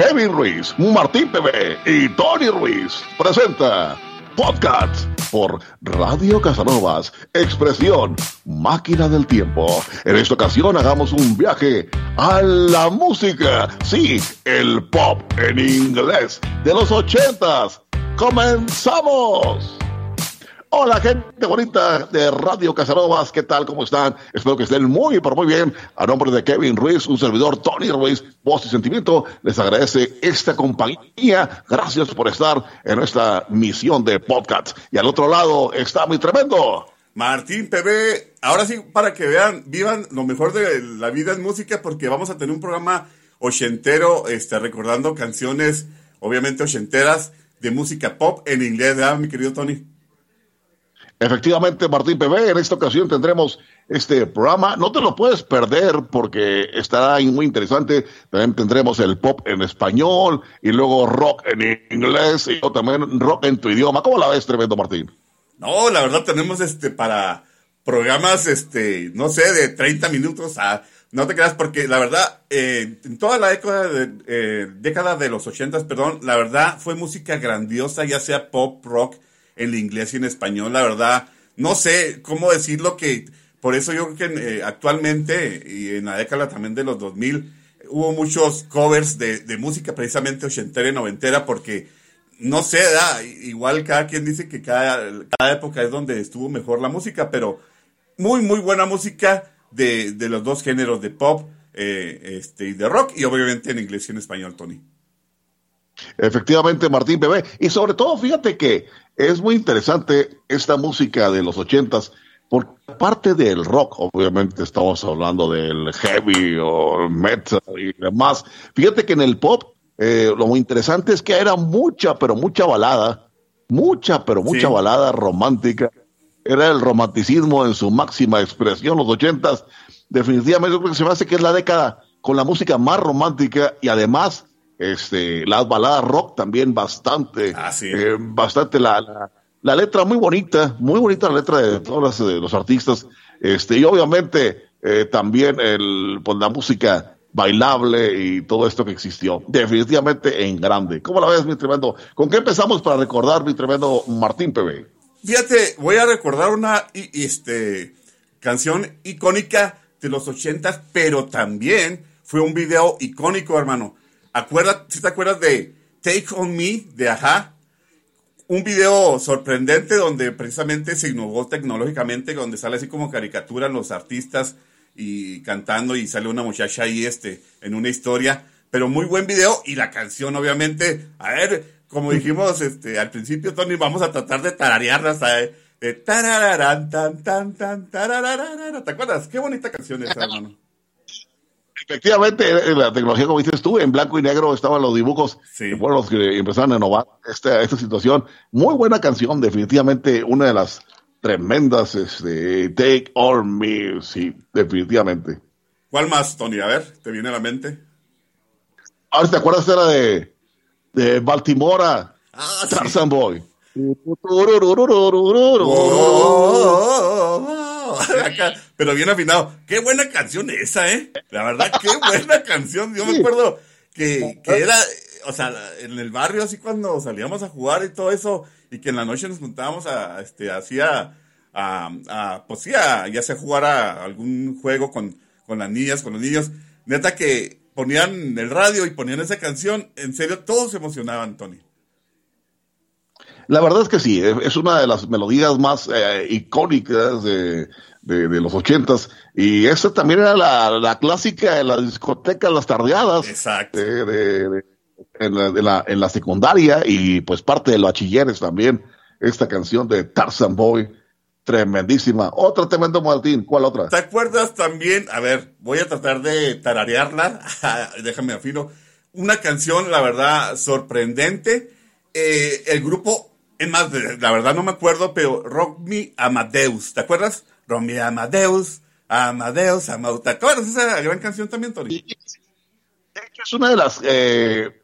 Kevin Ruiz, Martín PB y Tony Ruiz presenta Podcast por Radio Casanovas, expresión máquina del tiempo. En esta ocasión hagamos un viaje a la música, sí, el pop en inglés de los ochentas. ¡Comenzamos! Hola gente bonita de Radio Casanovas, ¿qué tal? ¿Cómo están? Espero que estén muy, pero muy bien. A nombre de Kevin Ruiz, un servidor Tony Ruiz, voz y sentimiento, les agradece esta compañía. Gracias por estar en esta misión de podcast. Y al otro lado está muy tremendo. Martín PB, ahora sí, para que vean, vivan lo mejor de la vida en música, porque vamos a tener un programa ochentero, este, recordando canciones, obviamente ochenteras, de música pop en inglés, ¿verdad, mi querido Tony? Efectivamente, Martín PB, en esta ocasión tendremos este programa. No te lo puedes perder porque estará muy interesante. También tendremos el pop en español y luego rock en inglés y también rock en tu idioma. ¿Cómo la ves, tremendo Martín? No, la verdad tenemos este para programas, este, no sé, de 30 minutos a... No te creas, porque la verdad, eh, en toda la década de, eh, década de los 80, perdón, la verdad fue música grandiosa, ya sea pop, rock, en inglés y en español, la verdad, no sé cómo decirlo que por eso yo creo que eh, actualmente y en la década también de los 2000 hubo muchos covers de, música precisamente ochentera y noventera porque no sé, da, igual cada quien dice que cada, cada época es donde estuvo mejor la música, pero muy, muy buena música de, de los dos géneros de pop eh, este, y de rock y obviamente en inglés y en español, Tony. Efectivamente, Martín Bebé. Y sobre todo, fíjate que es muy interesante esta música de los ochentas, porque parte del rock, obviamente estamos hablando del heavy o metal y demás. Fíjate que en el pop, eh, lo muy interesante es que era mucha, pero mucha balada, mucha, pero mucha Sí. balada romántica. Era el romanticismo en su máxima expresión, los ochentas. Definitivamente yo creo que se me hace que es la década con la música más romántica y además este, las baladas rock también bastante, Ah, sí. eh, bastante la, la, la letra muy bonita, muy bonita la letra de todos los, de los artistas, este, y obviamente eh, también el, pues, la música bailable y todo esto que existió, definitivamente en grande. ¿Cómo la ves, mi tremendo? ¿Con qué empezamos para recordar, mi tremendo Martín PB? Fíjate, voy a recordar una este, canción icónica de los ochentas, pero también fue un video icónico, hermano. Acuerda, si te acuerdas de Take On Me de Aja? Un video sorprendente donde precisamente se innovó tecnológicamente, donde sale así como caricatura los artistas y cantando y sale una muchacha ahí este, en una historia, pero muy buen video y la canción obviamente, a ver, como dijimos este, al principio, Tony, vamos a tratar de tararearla hasta eh, tarararán, tan, tan, tan. ¿Te acuerdas? Qué bonita canción esa, hermano. Efectivamente, la tecnología, como dices tú, en blanco y negro estaban los dibujos, Sí. que fueron los que empezaron a innovar esta, esta situación. Muy buena canción, definitivamente una de las tremendas, este, Take On Me, sí, definitivamente. ¿Cuál más, Tony? A ver, ¿te viene a la mente? Ahora, ¿te acuerdas de la de, de Baltimora? Ah, sí. Tarzan Boy. Oh, Acá, pero bien afinado. Qué buena canción esa, ¿eh? La verdad, qué buena canción. Yo me acuerdo que, que era, o sea, en el barrio, así cuando salíamos a jugar y todo eso, y que en la noche nos juntábamos a, este, así a, a, a, pues sí, a, ya sea jugar a algún juego con, con las niñas, con los niños. Neta que ponían el radio y ponían esa canción, en serio, todos se emocionaban, Tony. La verdad es que sí, es es una de las melodías más eh, icónicas de, de, de los ochentas. Y esta también era la, la clásica de la discoteca Las Tardeadas. Exacto. de- de- en, la, de la- en la secundaria y pues parte de los bachilleres también. Esta canción de Tarzan Boy, tremendísima. Otra tremendo Martín, ¿cuál otra? ¿Te acuerdas también? A ver, voy a tratar de tararearla. Déjame afino. Una canción, la verdad, sorprendente. Eh, el grupo, es más, la verdad no me acuerdo, pero Rock Me Amadeus. ¿Te acuerdas? Rock Me Amadeus, Amadeus, Amadeus. ¿Te acuerdas esa gran canción también, Tori? De hecho, es una de las eh,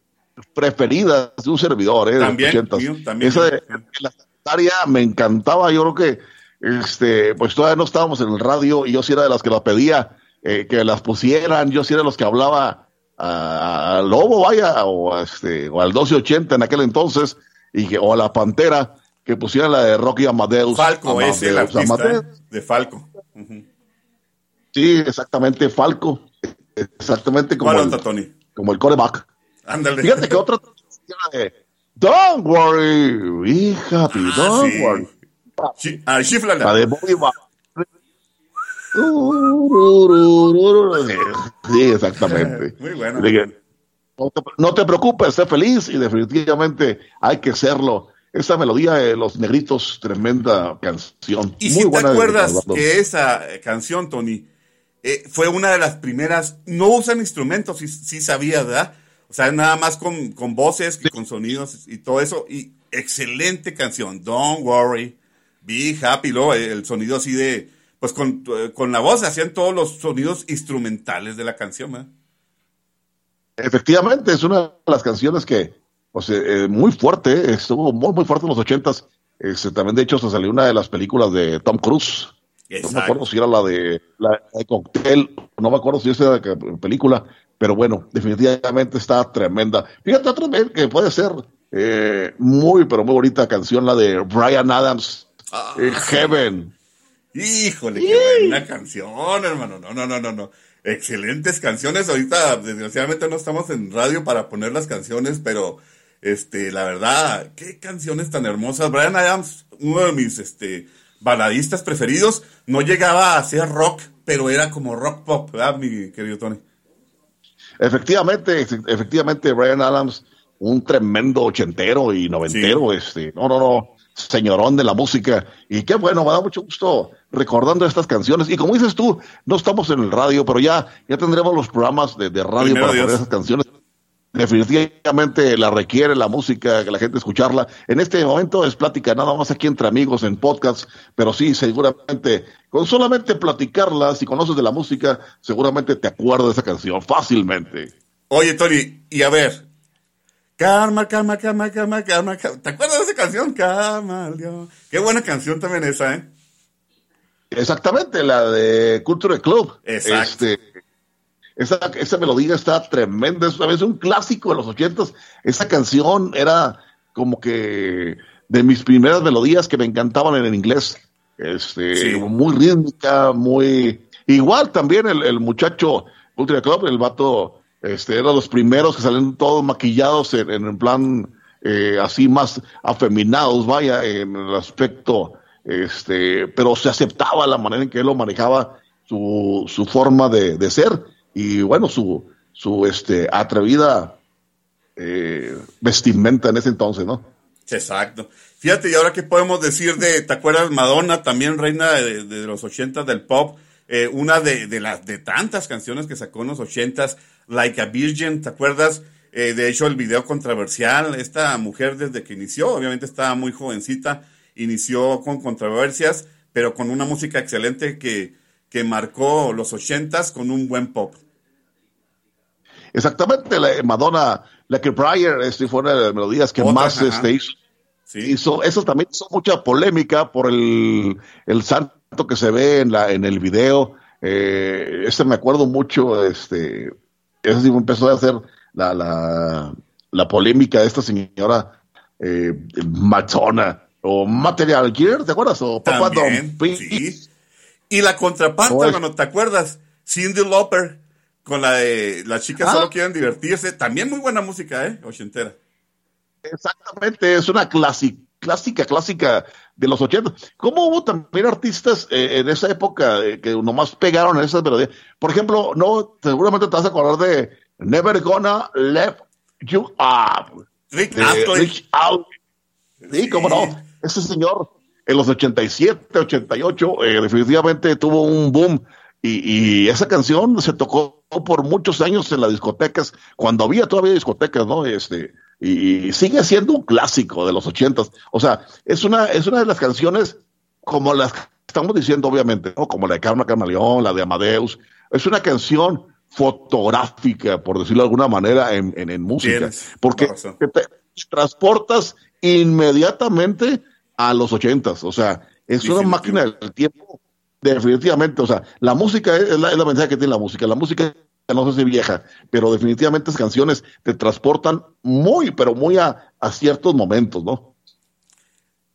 preferidas de un servidor, ¿eh? de los También, 80s. mío, también. Esa de la secundaria me encantaba. Yo creo que, este, pues todavía no estábamos en el radio y yo sí era de las que las pedía, eh, que las pusieran. Yo sí era de los que hablaba al Lobo, vaya, o, este, o al 1280 en aquel entonces, y que, o a la Pantera, que pusieran la de Rocky Amadeus. Falco, es el artista ¿eh? de Falco. Sí, exactamente, Falco. Exactamente como, el, Tony? como el coreback. Ándale. Fíjate que otra de Don't worry, be happy, ah, don't worry. ah, La de Bobby Sí, exactamente. Muy bueno. no, te, preocupes, sé feliz y definitivamente hay que serlo. Esa melodía de Los Negritos, tremenda canción. Y si te acuerdas que esa canción, Tony, eh, fue una de las primeras, no usan instrumentos, sí, sí sabía, ¿verdad? O sea, nada más con, con voces, con sonidos y todo eso. Y excelente canción, Don't Worry, Be Happy, luego el sonido así de, pues con, con la voz hacían todos los sonidos instrumentales de la canción, ¿verdad? Efectivamente, es una de las canciones que, pues, eh, muy fuerte, estuvo muy, muy fuerte en los ochentas. Este, también, de hecho, se salió una de las películas de Tom Cruise. No me acuerdo si era la de, la de Cocktail, no me acuerdo si esa era la película, pero bueno, definitivamente está tremenda. Fíjate otra vez que puede ser eh, muy, pero muy bonita canción, la de Brian Adams, ah, eh, Heaven. Híjole, qué buena canción, hermano. No, no, no, no, no. Excelentes canciones. Ahorita, desgraciadamente, no estamos en radio para poner las canciones, pero este, la verdad, qué canciones tan hermosas. Brian Adams, uno de mis este, baladistas preferidos, no llegaba a ser rock, pero era como rock pop, ¿verdad, mi querido Tony? Efectivamente, efectivamente, Brian Adams, un tremendo ochentero y noventero, este, no, no, no, señorón de la música. Y qué bueno, me da mucho gusto recordando estas canciones. Y como dices tú, no estamos en el radio, pero ya, ya tendremos los programas de, radio para poner esas canciones. Definitivamente la requiere la música, que la gente escucharla. En este momento es plática nada más aquí entre amigos en podcast, pero sí, seguramente, con solamente platicarla, si conoces de la música, seguramente te acuerdas de esa canción fácilmente. Oye, Tony, y a ver, Karma, karma, karma, karma, karma, ¿Te acuerdas de esa canción? Karma, Qué buena canción también esa, ¿eh? Exactamente, la de Culture Club. Exacto. Este, esa, esa melodía está tremenda, es, es un clásico de los ochentas. Esa canción era como que de mis primeras melodías que me encantaban en el inglés. Este, muy rítmica, muy igual también el, el muchacho Culture Club, el vato este, era los primeros que salen todos maquillados en, en plan eh, así más afeminados, vaya, en el aspecto, este, pero se aceptaba la manera en que él lo manejaba, su, su forma de, de ser y bueno, su, su este, atrevida eh, vestimenta en ese entonces, ¿no? Exacto. Fíjate, y ahora qué podemos decir de, ¿te acuerdas Madonna, también reina de, de los ochentas del pop? Eh, una de, de, las de tantas canciones que sacó en los ochentas, Like a Virgin, ¿te acuerdas? Eh, de hecho, el video controversial, esta mujer desde que inició, obviamente estaba muy jovencita, inició con controversias, pero con una música excelente que, que marcó los ochentas con un buen pop. Exactamente, la Madonna, la que Pryor este, fue una de las melodías que más este, hizo. hizo. Eso también hizo mucha polémica por el, el santo que se ve en, la, en el video, eh, este me acuerdo mucho, este, ese sí empezó a hacer la, la, la polémica de esta señora eh, o Material Gear, ¿te acuerdas? O Papa sí. Y la contraparte, no ¿te acuerdas? Cindy Lauper con la de las chicas solo ah. quieren divertirse, también muy buena música, ¿eh? Ochentera. Exactamente, es una clásica clásica, clásica de los 80. ¿Cómo hubo también artistas eh, en esa época eh, que nomás pegaron esas melodías? Por ejemplo, no, seguramente te vas a acordar de Never Gonna Let You Up. Rick Astley. Sí, cómo no. Ese señor en los 87, 88, eh, definitivamente tuvo un boom. Y, y, esa canción se tocó por muchos años en las discotecas, cuando había todavía discotecas, ¿no? Este, y, sigue siendo un clásico de los ochentas. O sea, es una, es una de las canciones como las que estamos diciendo, obviamente, ¿no? como la de Carmen Camaleón, la de Amadeus. Es una canción fotográfica, por decirlo de alguna manera, en, en, música. porque te, transportas inmediatamente a los ochentas. O sea, es una máquina del tiempo, definitivamente. O sea, la música es la, mensaje que tiene la música. La música no sé si vieja, pero definitivamente esas canciones te transportan muy, pero muy a, a ciertos momentos, ¿no?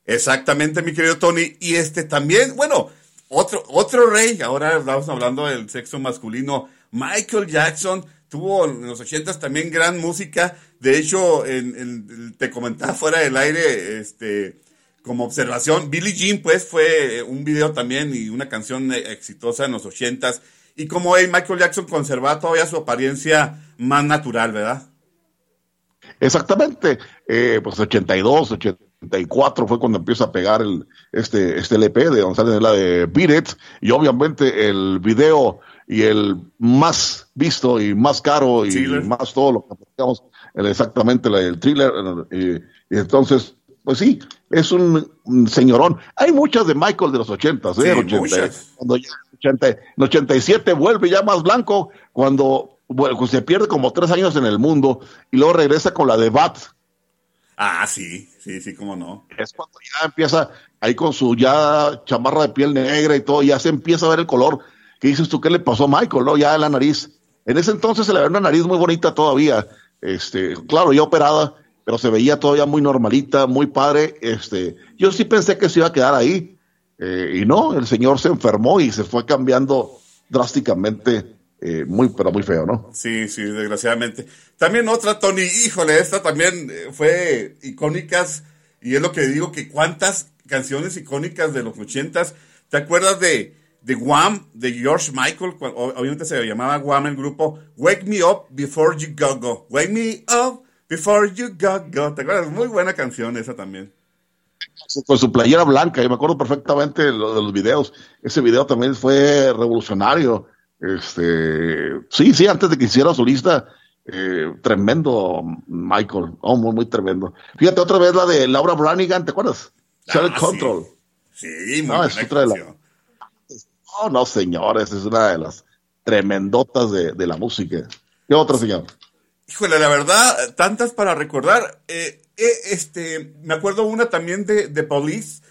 Exactamente, mi querido Tony. Y este también, bueno, otro, otro rey, ahora estamos hablando del sexo masculino, Michael Jackson, tuvo en los ochentas también gran música. De hecho, en, te comentaba fuera del aire, este, como observación, Billie Jean, pues, fue un video también y una canción exitosa en los ochentas. Y como hey, Michael Jackson conservaba todavía su apariencia más natural, ¿verdad? Exactamente. Eh, pues 82, 84 fue cuando empieza a pegar el, este, este LP de González, la de Beat It, y obviamente el video y el más visto y más caro y más todo lo que aplicamos, exactamente el thriller, y, entonces, pues sí, es un, señorón. Hay muchas de Michael de los 80, ¿eh? 80, cuando ya, 80, en 87 vuelve ya más blanco, cuando bueno, se pierde como tres años en el mundo y luego regresa con la de Bat. Ah, sí, sí, sí, cómo no. Es cuando ya empieza ahí con su ya chamarra de piel negra y todo, ya se empieza a ver el color. ¿Qué dices tú? ¿Qué le pasó a Michael? No, ya la nariz. En ese entonces se le veía una nariz muy bonita todavía. Este, claro, ya operada, pero se veía todavía muy normalita, muy padre. Este, yo sí pensé que se iba a quedar ahí. Eh, y no, el señor se enfermó y se fue cambiando drásticamente eh, muy, pero muy feo, ¿no? Sí, sí, desgraciadamente. También otra, Tony, híjole, esta también eh, fue icónicas, y es lo que digo, que cuántas canciones icónicas de los ochentas, ¿te acuerdas de, de Wham, de George Michael? Obviamente se llamaba Wham el grupo, Wake Me Up Before You Go Go, Wake Me Up Before You Go Go, ¿te acuerdas? Muy buena canción esa también con su playera blanca, y me acuerdo perfectamente de los videos. Ese video también fue revolucionario. Este, sí, sí, antes de que hiciera su lista, eh, tremendo Michael, oh, muy, muy tremendo. Fíjate otra vez la de Laura Branigan, ¿te acuerdas? Ah, Control. Sí, muy no, es otra de la... Oh, no, señores, es una de las tremendotas de, de la música. ¿Qué otra, señor? Híjole, la verdad, tantas para recordar. Eh, eh, este, me acuerdo una también de, de Police,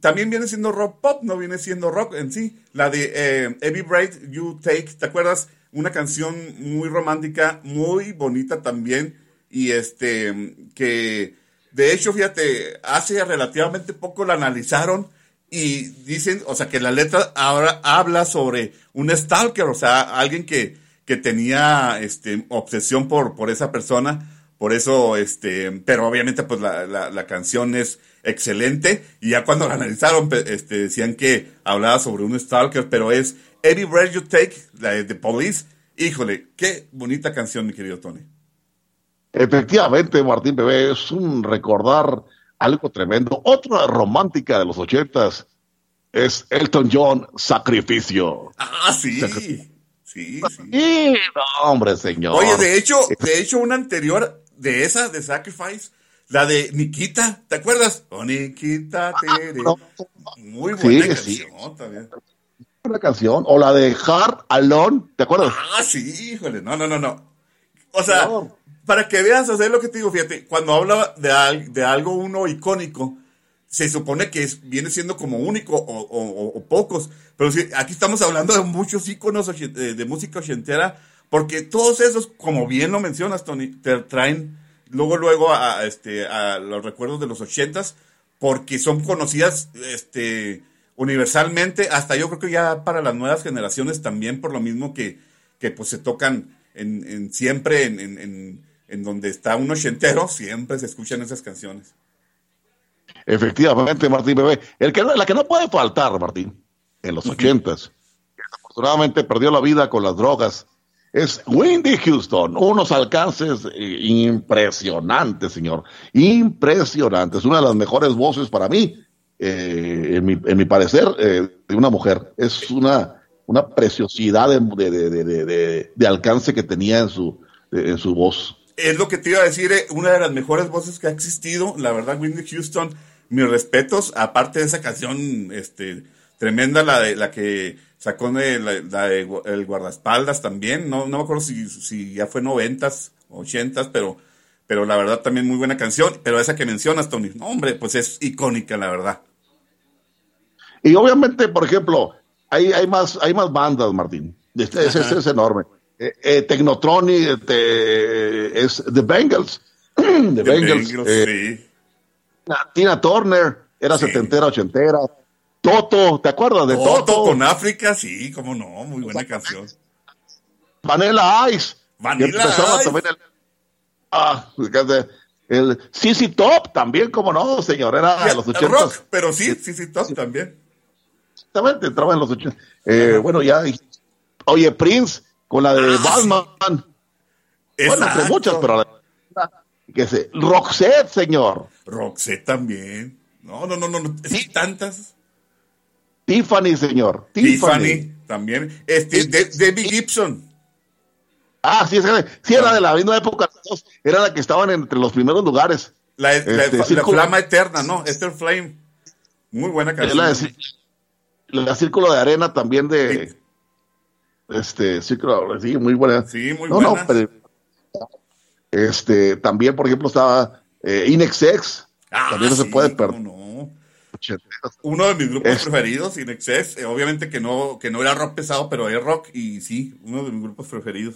también viene siendo rock pop, no viene siendo rock en sí. La de eh, Every Breath You Take, ¿te acuerdas? Una canción muy romántica, muy bonita también. Y este, que de hecho, fíjate, hace relativamente poco la analizaron y dicen, o sea, que la letra ahora habla sobre un stalker, o sea, alguien que, que tenía este, obsesión por, por esa persona. Por eso, este, pero obviamente, pues la, la, la canción es excelente. Y ya cuando la analizaron, este, decían que hablaba sobre un stalker, pero es Every Breath You Take, la de The Police. Híjole, qué bonita canción, mi querido Tony. Efectivamente, Martín Bebé, es un recordar algo tremendo. Otra romántica de los ochentas es Elton John, Sacrificio. Ah, sí. Sí, sí. hombre, señor. Oye, de hecho, de hecho, una anterior de esa, de Sacrifice, la de Nikita, ¿te acuerdas? Oh, Nikita, ah, Muy buena canción también. Una canción. O la de Hard Alone, ¿te acuerdas? Ah, sí, híjole. No, no, no, no. O sea, para que veas, hacer lo que te digo, fíjate, cuando habla de, de algo uno icónico, se supone que es, viene siendo como único o, pocos. Pero sí, aquí estamos hablando de muchos íconos de, de música ochentera, porque todos esos, como bien lo mencionas, Tony, te traen luego, luego a, este, a los recuerdos de los ochentas, porque son conocidas este, universalmente, hasta yo creo que ya para las nuevas generaciones también, por lo mismo que, que pues se tocan en, en siempre en, en, en, donde está un ochentero, siempre se escuchan esas canciones. Efectivamente, Martín Bebé. El que, la que no puede faltar, Martín, en los ochentas, que desafortunadamente perdió la vida con las drogas, es Wendy Houston, unos alcances eh, impresionantes, señor, impresionantes, una de las mejores voces para mí, eh, en, mi, en, mi, parecer, eh, de una mujer. Es una, una preciosidad de, de, de, de alcance que tenía en su, en su voz. Es lo que te iba a decir, una de las mejores voces que ha existido, la verdad, Wendy Houston, mis respetos, aparte de esa canción este, tremenda, la, de, la que sacó de la, el guardaespaldas también, no, no me acuerdo si, si ya fue noventas, ochentas, pero, pero la verdad también muy buena canción, pero esa que mencionas, Tony, no, hombre, pues es icónica, la verdad. Y obviamente, por ejemplo, hay, hay, más, hay más bandas, Martín. Este, es, es, enorme. eh, eh, Technotronic, este, es The Bengals. The, Bengals. eh, sí. Tina Turner, era Sí. setentera, ochentera. Toto, ¿te acuerdas de Toto Toto? con África, sí, cómo no, muy buena canción. Vanilla Ice. Vanilla Ice. también el, ah, el CC Top también, como no, señor, era de los El ochentas. rock, pero sí, sí, sí, top también. Exactamente, entraba en los ochentas. Eh, bueno, ya, oye, Prince, con la de Ah, Batman. Bueno, entre muchas, pero la- que se, Roxette, señor. Roxette también. No, no, no, no, no, Sí. tantas. Tiffany, señor. Tiffany, Tiffany. también. Este, de, Debbie Gibson. Ah, sí, es que- sí, era de la misma época. Era la que estaban entre los primeros lugares. La, la- Este, la flama eterna, ¿no? Esther Flame. Muy buena canción. la de, Círculo de Arena también de. Este, Círculo, sí, muy buena. Sí, muy no, buena. No, pero, este, también, por ejemplo, estaba eh, Inexex. Ah, también no se puede perder. no. Uno de mis grupos Es- preferidos, In Excess. eh, obviamente que no, que no era rock pesado, pero es rock. Y sí, uno de mis grupos preferidos.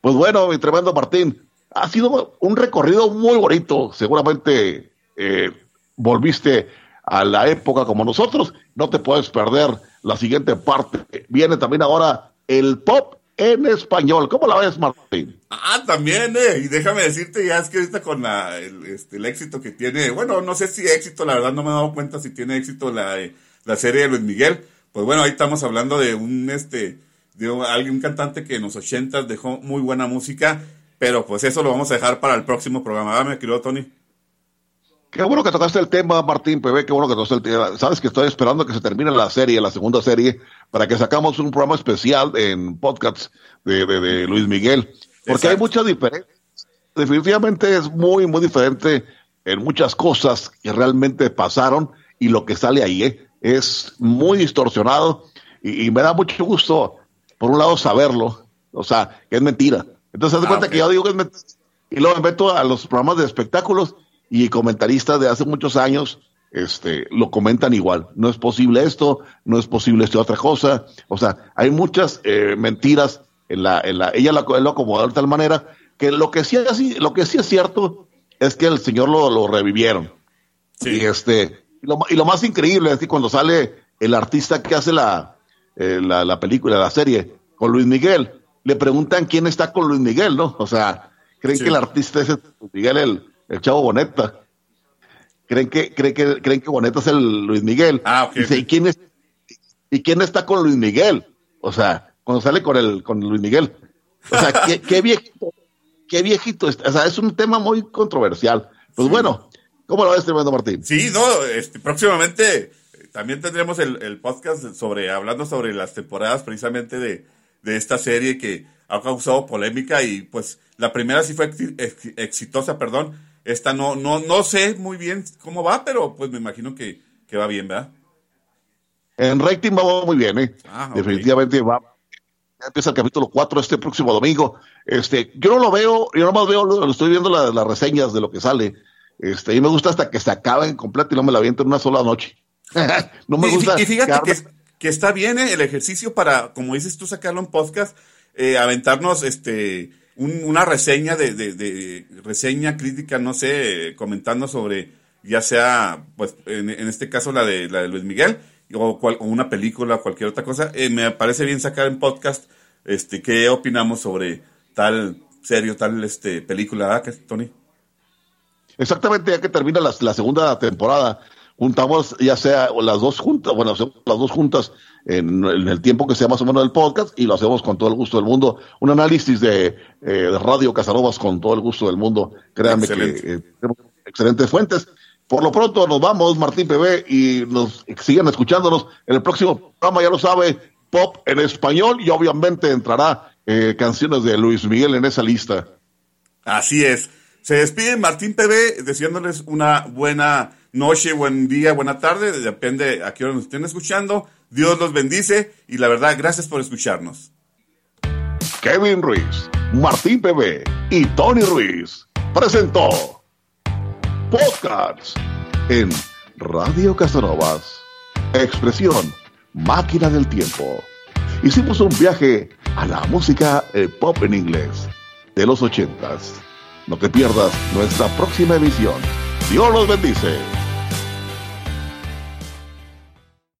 Pues bueno, mi tremendo Martín, ha sido un recorrido muy bonito. Seguramente eh, volviste a la época como nosotros. No te puedes perder la siguiente parte. Viene también ahora el pop en español. ¿Cómo la ves, Martín? Ah, también, eh. Y déjame decirte, ya es que ahorita con la, el, este, el éxito que tiene, bueno, no sé si éxito, la verdad no me he dado cuenta si tiene éxito la, eh, la serie de Luis Miguel. Pues bueno, ahí estamos hablando de un, este, de alguien, un cantante que en los ochentas dejó muy buena música, pero pues eso lo vamos a dejar para el próximo programa, ¿verdad, mi querido Tony? Qué bueno que tocaste el tema, Martín PB, qué bueno que tocaste el tema. Sabes que estoy esperando que se termine la serie, la segunda serie, para que sacamos un programa especial en podcasts de, de- de Luis Miguel. Porque hay Exacto. muchas diferencias. Definitivamente es muy, muy diferente en muchas cosas que realmente pasaron y lo que sale ahí ¿eh? es muy distorsionado y, y me da mucho gusto, por un lado, saberlo, o sea, que es mentira. Entonces, haz de Ah, cuenta que yo digo que es mentira y luego me meto a los programas de espectáculos y comentaristas de hace muchos años este, lo comentan igual. No es posible esto, no es posible esta otra cosa. O sea, hay muchas eh, mentiras en la, en la, ella lo, lo acomodó de tal manera que lo que sí es, lo que sí es cierto es que el señor lo, lo revivieron. Sí. Y este, y lo, y lo más increíble es que cuando sale el artista que hace la, eh, la, la película, la serie, con Luis Miguel, le preguntan quién está con Luis Miguel, ¿no? O sea, creen Sí. que el artista es Luis Miguel, el, el chavo Boneta. Creen que, creen que, creen que Boneta es el Luis Miguel. Ah, ok, Dice. ¿y quién es, y quién está con Luis Miguel? O sea, cuando sale con el, con Luis Miguel. O sea, qué, qué viejito, qué viejito. es- O sea, es un tema muy controversial. Pues Sí. bueno, ¿cómo lo ves, tremendo Martín? Sí, no, este, próximamente eh, también tendremos el, el podcast sobre, hablando sobre las temporadas precisamente de, de esta serie que ha causado polémica y pues la primera sí fue exi- ex- exitosa, perdón. Esta no, no, no sé muy bien cómo va, pero pues me imagino que, que va bien, ¿verdad? En rating va muy bien, ¿eh? Ah. Definitivamente va. Ya empieza el capítulo 4 este próximo domingo. Este, yo no lo veo, yo nomás veo, lo, estoy viendo la- las reseñas de lo que sale. Este, y me gusta hasta que se acabe en completo y no me la aviento en una sola noche. no me gusta. Y, fíjate que, que está bien eh, el ejercicio para, como dices tú, sacarlo en podcast, eh, aventarnos este un- una reseña de, de- reseña crítica, no sé, comentando sobre ya sea, pues en, en este caso la de la de Luis Miguel o, cual- una película cualquier otra cosa. Eh, me parece bien sacar en podcast este qué opinamos sobre tal serio, tal este película, ¿verdad, Tony? Exactamente, ya que termina la, la segunda temporada, juntamos ya sea las dos juntas, bueno, hacemos las dos juntas en, en el tiempo que sea más o menos del podcast y lo hacemos con todo el gusto del mundo. Un análisis de, eh, de Radio Casanovas con todo el gusto del mundo. Créanme Excelente. que eh, tenemos excelentes fuentes. Por lo pronto nos vamos, Martín PB, y nos sigan escuchándonos. En el próximo programa, ya lo sabe, pop en español y obviamente entrará eh, canciones de Luis Miguel en esa lista. Así es. Se despide Martín PB deseándoles una buena noche, buen día, buena tarde. Depende a qué hora nos estén escuchando. Dios los bendice y la verdad, gracias por escucharnos. Kevin Ruiz, Martín PB y Tony Ruiz presentó Podcast en Radio Casanovas. Expresión Máquina del Tiempo. Hicimos un viaje a la música pop en inglés de los ochentas. No te pierdas nuestra próxima emisión. Dios los bendice.